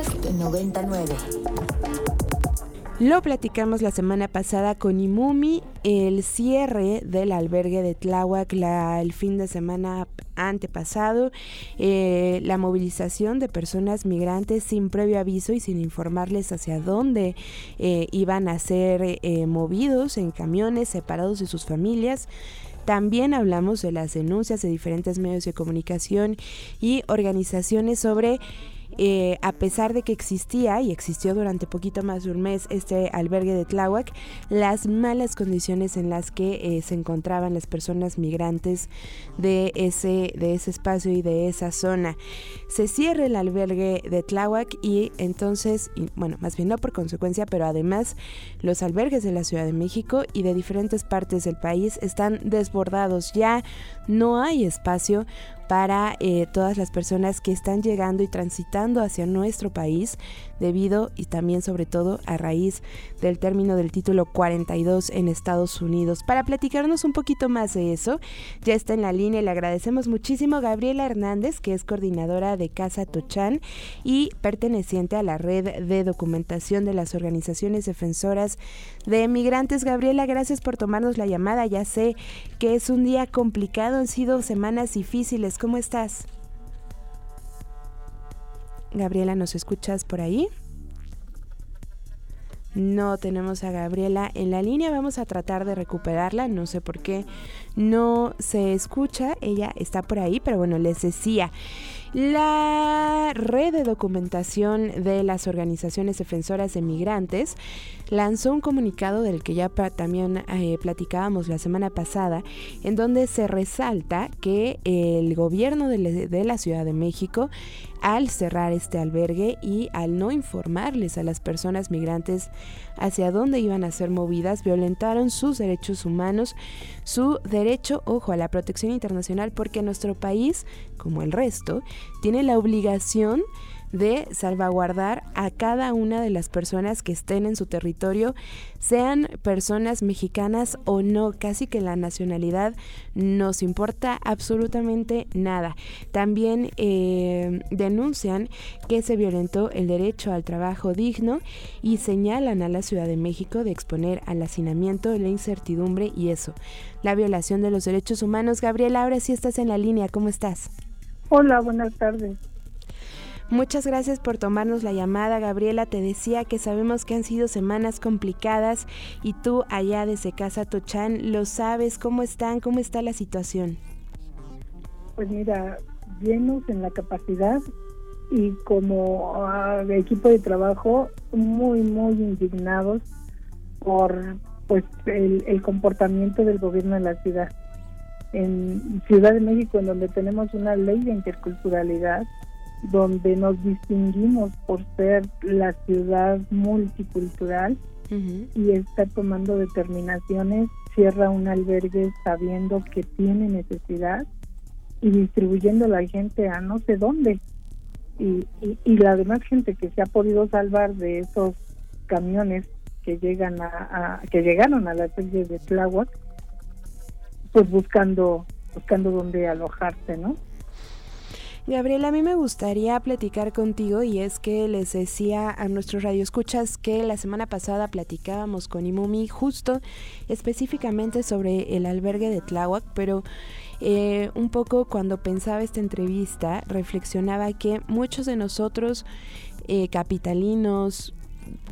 Podcast 99. Lo platicamos la semana pasada con Imumi, el cierre del albergue de Tláhuac el fin de semana antepasado, eh, la movilización de personas migrantes sin previo aviso y sin informarles hacia dónde eh, iban a ser eh, movidos en camiones separados de sus familias. También hablamos de las denuncias de diferentes medios de comunicación y organizaciones sobre eh, a pesar de que existía y existió durante poquito más de un mes este albergue de Tláhuac, las malas condiciones en las que eh, se encontraban las personas migrantes de ese, de ese espacio y de esa zona. Se cierra el albergue de Tláhuac y entonces, bueno, más bien no por consecuencia, pero además los albergues de la Ciudad de México y de diferentes partes del país están desbordados. Ya no hay espacio para eh, todas las personas que están llegando y transitando hacia nuestro país debido y también sobre todo a raíz del término del título 42 en Estados Unidos. Para platicarnos un poquito más de eso, ya está en la línea y le agradecemos muchísimo a Gabriela Hernández, que es coordinadora de Casa Tochán y perteneciente a la red de documentación de las organizaciones defensoras de migrantes. Gabriela, gracias por tomarnos la llamada. Ya sé que es un día complicado, han sido semanas difíciles. ¿Cómo estás? Gabriela, ¿nos escuchas por ahí? No tenemos a Gabriela en la línea, vamos a tratar de recuperarla, no sé por qué no se escucha, ella está por ahí, pero bueno, les decía, la red de documentación de las organizaciones defensoras de migrantes lanzó un comunicado del que ya también eh, platicábamos la semana pasada, en donde se resalta que el gobierno de la Ciudad de México al cerrar este albergue y al no informarles a las personas migrantes hacia dónde iban a ser movidas, violentaron sus derechos humanos, su derecho, ojo, a la protección internacional, porque nuestro país, como el resto, tiene la obligación de salvaguardar a cada una de las personas que estén en su territorio, sean personas mexicanas o no, casi que la nacionalidad nos importa absolutamente nada. También eh, denuncian que se violentó el derecho al trabajo digno y señalan a la Ciudad de México de exponer al hacinamiento, la incertidumbre y eso, la violación de los derechos humanos. Gabriela, ahora sí estás en la línea, ¿cómo estás? Hola, buenas tardes. Muchas gracias por tomarnos la llamada, Gabriela. Te decía que sabemos que han sido semanas complicadas y tú allá desde Casa Tochán lo sabes. ¿Cómo están? ¿Cómo está la situación? Pues mira, llenos en la capacidad y como ah, equipo de trabajo muy, muy indignados por pues el, el comportamiento del gobierno de la ciudad. En Ciudad de México, en donde tenemos una ley de interculturalidad, donde nos distinguimos por ser la ciudad multicultural y está tomando determinaciones, cierra un albergue sabiendo que tiene necesidad y distribuyendo a la gente a no sé dónde. Y, y, la demás gente que se ha podido salvar de esos camiones que llegan a, que llegaron a la albergue de Tláhuac, pues buscando buscando dónde alojarse, ¿no? Gabriela, a mí me gustaría platicar contigo y es que les decía a nuestros radioescuchas que la semana pasada platicábamos con Imumi justo específicamente sobre el albergue de Tláhuac, pero eh, un poco cuando pensaba esta entrevista reflexionaba que muchos de nosotros eh, capitalinos,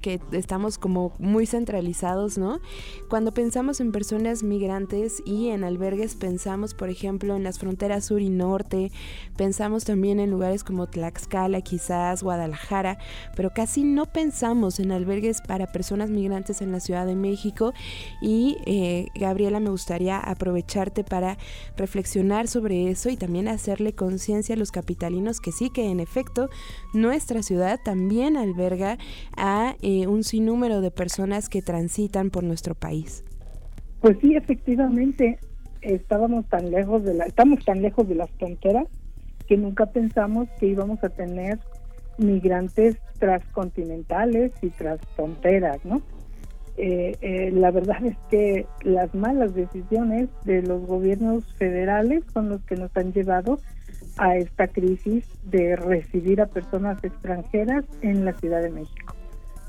que estamos como muy centralizados, ¿no? Cuando pensamos en personas migrantes y en albergues, pensamos, por ejemplo, en las fronteras sur y norte, pensamos también en lugares como Tlaxcala, quizás Guadalajara, pero casi no pensamos en albergues para personas migrantes en la Ciudad de México. Y eh, Gabriela, me gustaría aprovecharte para reflexionar sobre eso y también hacerle conciencia a los capitalinos que sí, que en efecto nuestra ciudad también alberga a eh, un sinnúmero de personas que transitan por nuestro país. Pues sí, efectivamente, estábamos tan lejos de la, estamos tan lejos de las fronteras que nunca pensamos que íbamos a tener migrantes transcontinentales y transfronteras, ¿no? Eh, eh, la verdad es que las malas decisiones de los gobiernos federales son los que nos han llevado a esta crisis de recibir a personas extranjeras en la Ciudad de México.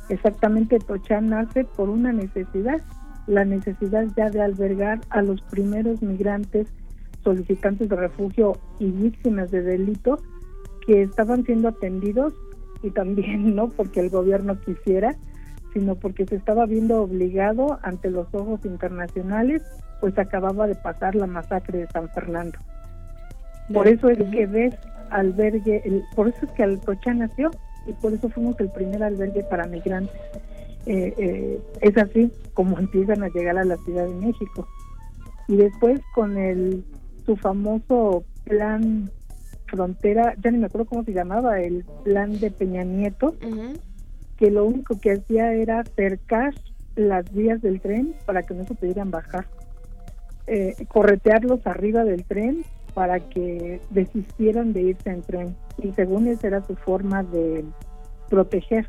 Exactamente, Tochán nace por una necesidad, la necesidad ya de albergar a los primeros migrantes solicitantes de refugio y víctimas de delito que estaban siendo atendidos y también no porque el gobierno quisiera, sino porque se estaba viendo obligado ante los ojos internacionales, pues acababa de pasar la masacre de San Fernando. Por eso es que ves albergue, el, por eso es que Alcochá nació y por eso fuimos el primer albergue para migrantes. Eh, eh, es así como empiezan a llegar a la Ciudad de México. Y después con el su famoso plan frontera, ya ni me acuerdo cómo se llamaba, el plan de Peña Nieto, que lo único que hacía era cercar las vías del tren para que no se pudieran bajar, eh, corretearlos arriba del tren para que desistieran de irse en tren. Y según esa era su forma de proteger.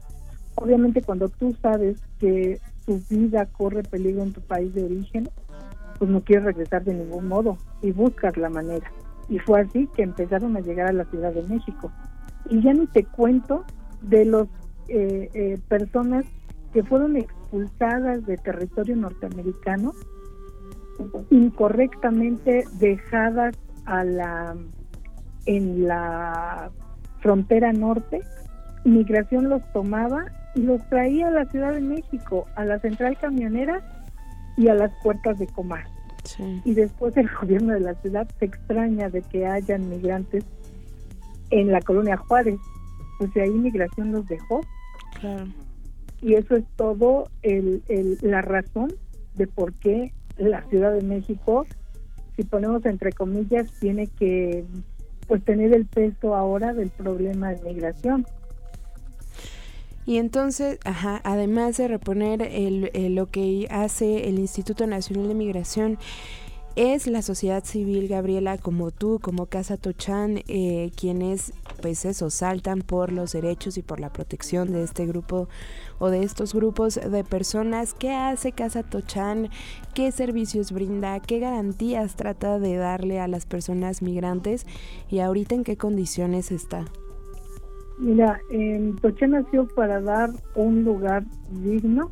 Obviamente cuando tú sabes que tu vida corre peligro en tu país de origen, pues no quieres regresar de ningún modo y buscas la manera. Y fue así que empezaron a llegar a la Ciudad de México. Y ya ni te cuento de las eh, eh, personas que fueron expulsadas de territorio norteamericano, incorrectamente dejadas a la en la frontera norte, migración los tomaba y los traía a la Ciudad de México, a la central camionera y a las puertas de Comar. Y después el gobierno de la ciudad se extraña de que hayan migrantes en la colonia Juárez, pues ahí migración los dejó. Y eso es todo el, la razón de por qué la Ciudad de México, si ponemos entre comillas, tiene que pues tener el peso ahora del problema de migración. Y entonces, ajá, además de reponer el, lo que hace el Instituto Nacional de Migración, es la sociedad civil, Gabriela, como tú, como Casa Tochán, eh, quienes, pues eso, saltan por los derechos y por la protección de este grupo o de estos grupos de personas. ¿Qué hace Casa Tochán? ¿Qué servicios brinda? ¿Qué garantías trata de darle a las personas migrantes? ¿Y ahorita en qué condiciones está? Mira, en Toché nació para dar un lugar digno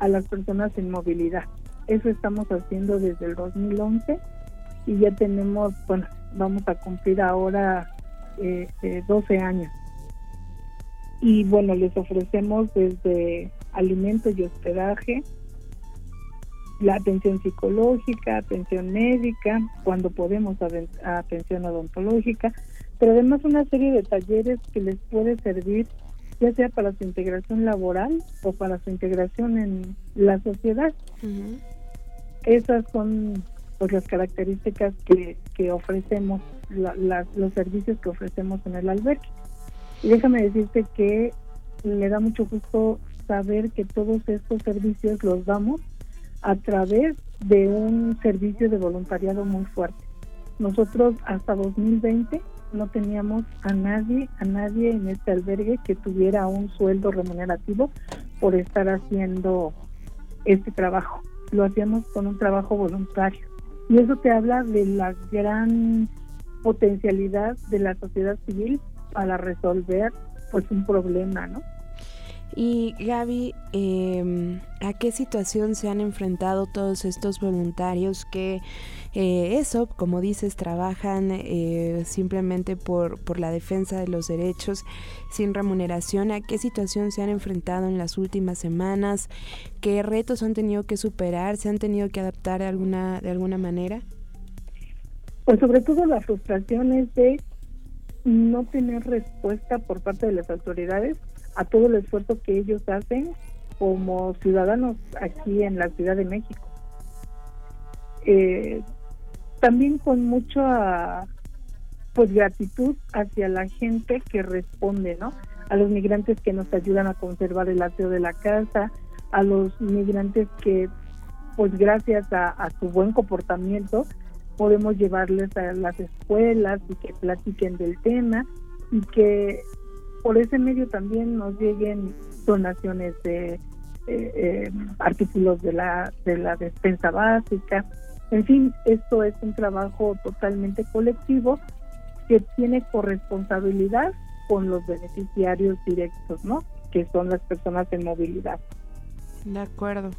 a las personas sin movilidad. Eso estamos haciendo desde el 2011 y ya tenemos, bueno, vamos a cumplir ahora eh, 12 eh, años. Y bueno, les ofrecemos desde alimentos y hospedaje, la atención psicológica, atención médica, cuando podemos atención odontológica, pero además una serie de talleres que les puede servir ya sea para su integración laboral o para su integración en la sociedad. Esas son pues las características que, ofrecemos, los servicios que ofrecemos en el albergue. Y déjame decirte que me da mucho gusto saber que todos estos servicios los damos a través de un servicio de voluntariado muy fuerte. Nosotros hasta 2020 no teníamos a nadie, a nadie en este albergue que tuviera un sueldo remunerativo por estar haciendo este trabajo. Lo hacíamos con un trabajo voluntario. Y eso te habla de la gran potencialidad de la sociedad civil para resolver pues un problema, ¿no? Y Gaby, em, ¿a qué situación se han enfrentado todos estos voluntarios que eh, eso, como dices, trabajan eh, simplemente por, por la defensa de los derechos sin remuneración? ¿A qué situación se han enfrentado en las últimas semanas? ¿Qué retos han tenido que superar? ¿Se han tenido que adaptar de alguna, de alguna manera? Pues sobre todo la frustración es de no tener respuesta por parte de las autoridades a todo el esfuerzo que ellos hacen como ciudadanos aquí en la Ciudad de México. Eh, también con mucha pues gratitud hacia la gente que responde, ¿no? A los migrantes que nos ayudan a conservar el aseo de la casa, a los migrantes que pues gracias a, a su buen comportamiento podemos llevarles a las escuelas y que platiquen del tema y que por ese medio también nos lleguen donaciones de eh, eh, artículos de la, de la despensa básica. En fin, esto es un trabajo totalmente colectivo que tiene corresponsabilidad con los beneficiarios directos, ¿no? Que son las personas en movilidad. De acuerdo.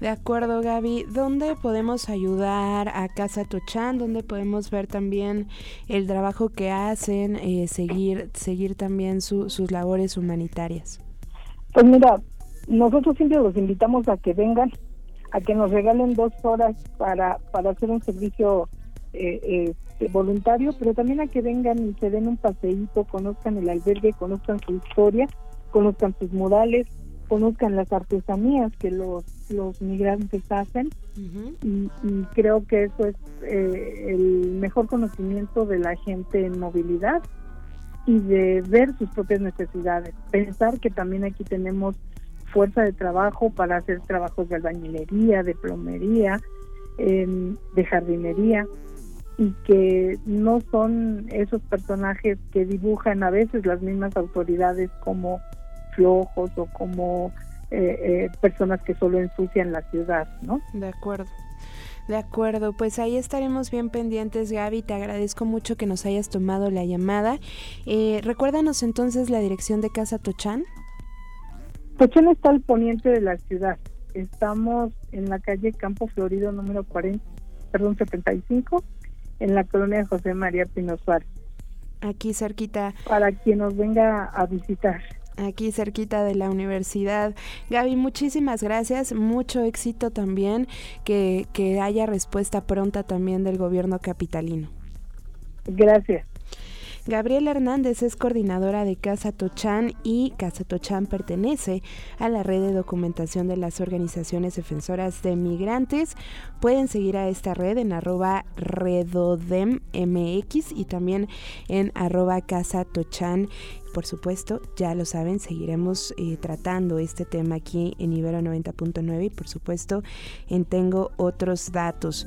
De acuerdo, Gaby. ¿Dónde podemos ayudar a Casa Tochan? ¿Dónde podemos ver también el trabajo que hacen, eh, seguir, seguir también sus labores humanitarias? Pues mira, nosotros siempre los invitamos a que vengan, a que nos regalen dos horas para, para hacer un servicio eh, eh, voluntario, pero también a que vengan y se den un paseíto, conozcan el albergue, conozcan su historia, conozcan sus murales, conozcan las artesanías que los, los migrantes hacen y, creo que eso es eh, el mejor conocimiento de la gente en movilidad y de ver sus propias necesidades. Pensar que también aquí tenemos fuerza de trabajo para hacer trabajos de albañilería, de plomería, de jardinería y que no son esos personajes que dibujan a veces las mismas autoridades como flojos o como eh, eh, personas que solo ensucian la ciudad, ¿no? De acuerdo. De acuerdo, pues ahí estaremos bien pendientes, Gaby. Te agradezco mucho que nos hayas tomado la llamada. Eh, recuérdanos entonces la dirección de Casa Tochán. Tochán está al poniente de la ciudad. Estamos en la calle Campo Florido número 40, perdón, 75, en la colonia José María Pino Suárez. Aquí cerquita. Para quien nos venga a visitar aquí cerquita de la universidad. Gaby, muchísimas gracias, mucho éxito también, que, que haya respuesta pronta también del gobierno capitalino. Gracias. Gabriela Hernández es coordinadora de Casa Tochán y Casa Tochán pertenece a la red de documentación de las organizaciones defensoras de migrantes. Pueden seguir a esta red en arroba redodemmx y también en arroba Casa Tochán por supuesto, ya lo saben, seguiremos eh, tratando este tema aquí en Ibero 90.9 y por supuesto en Tengo otros datos.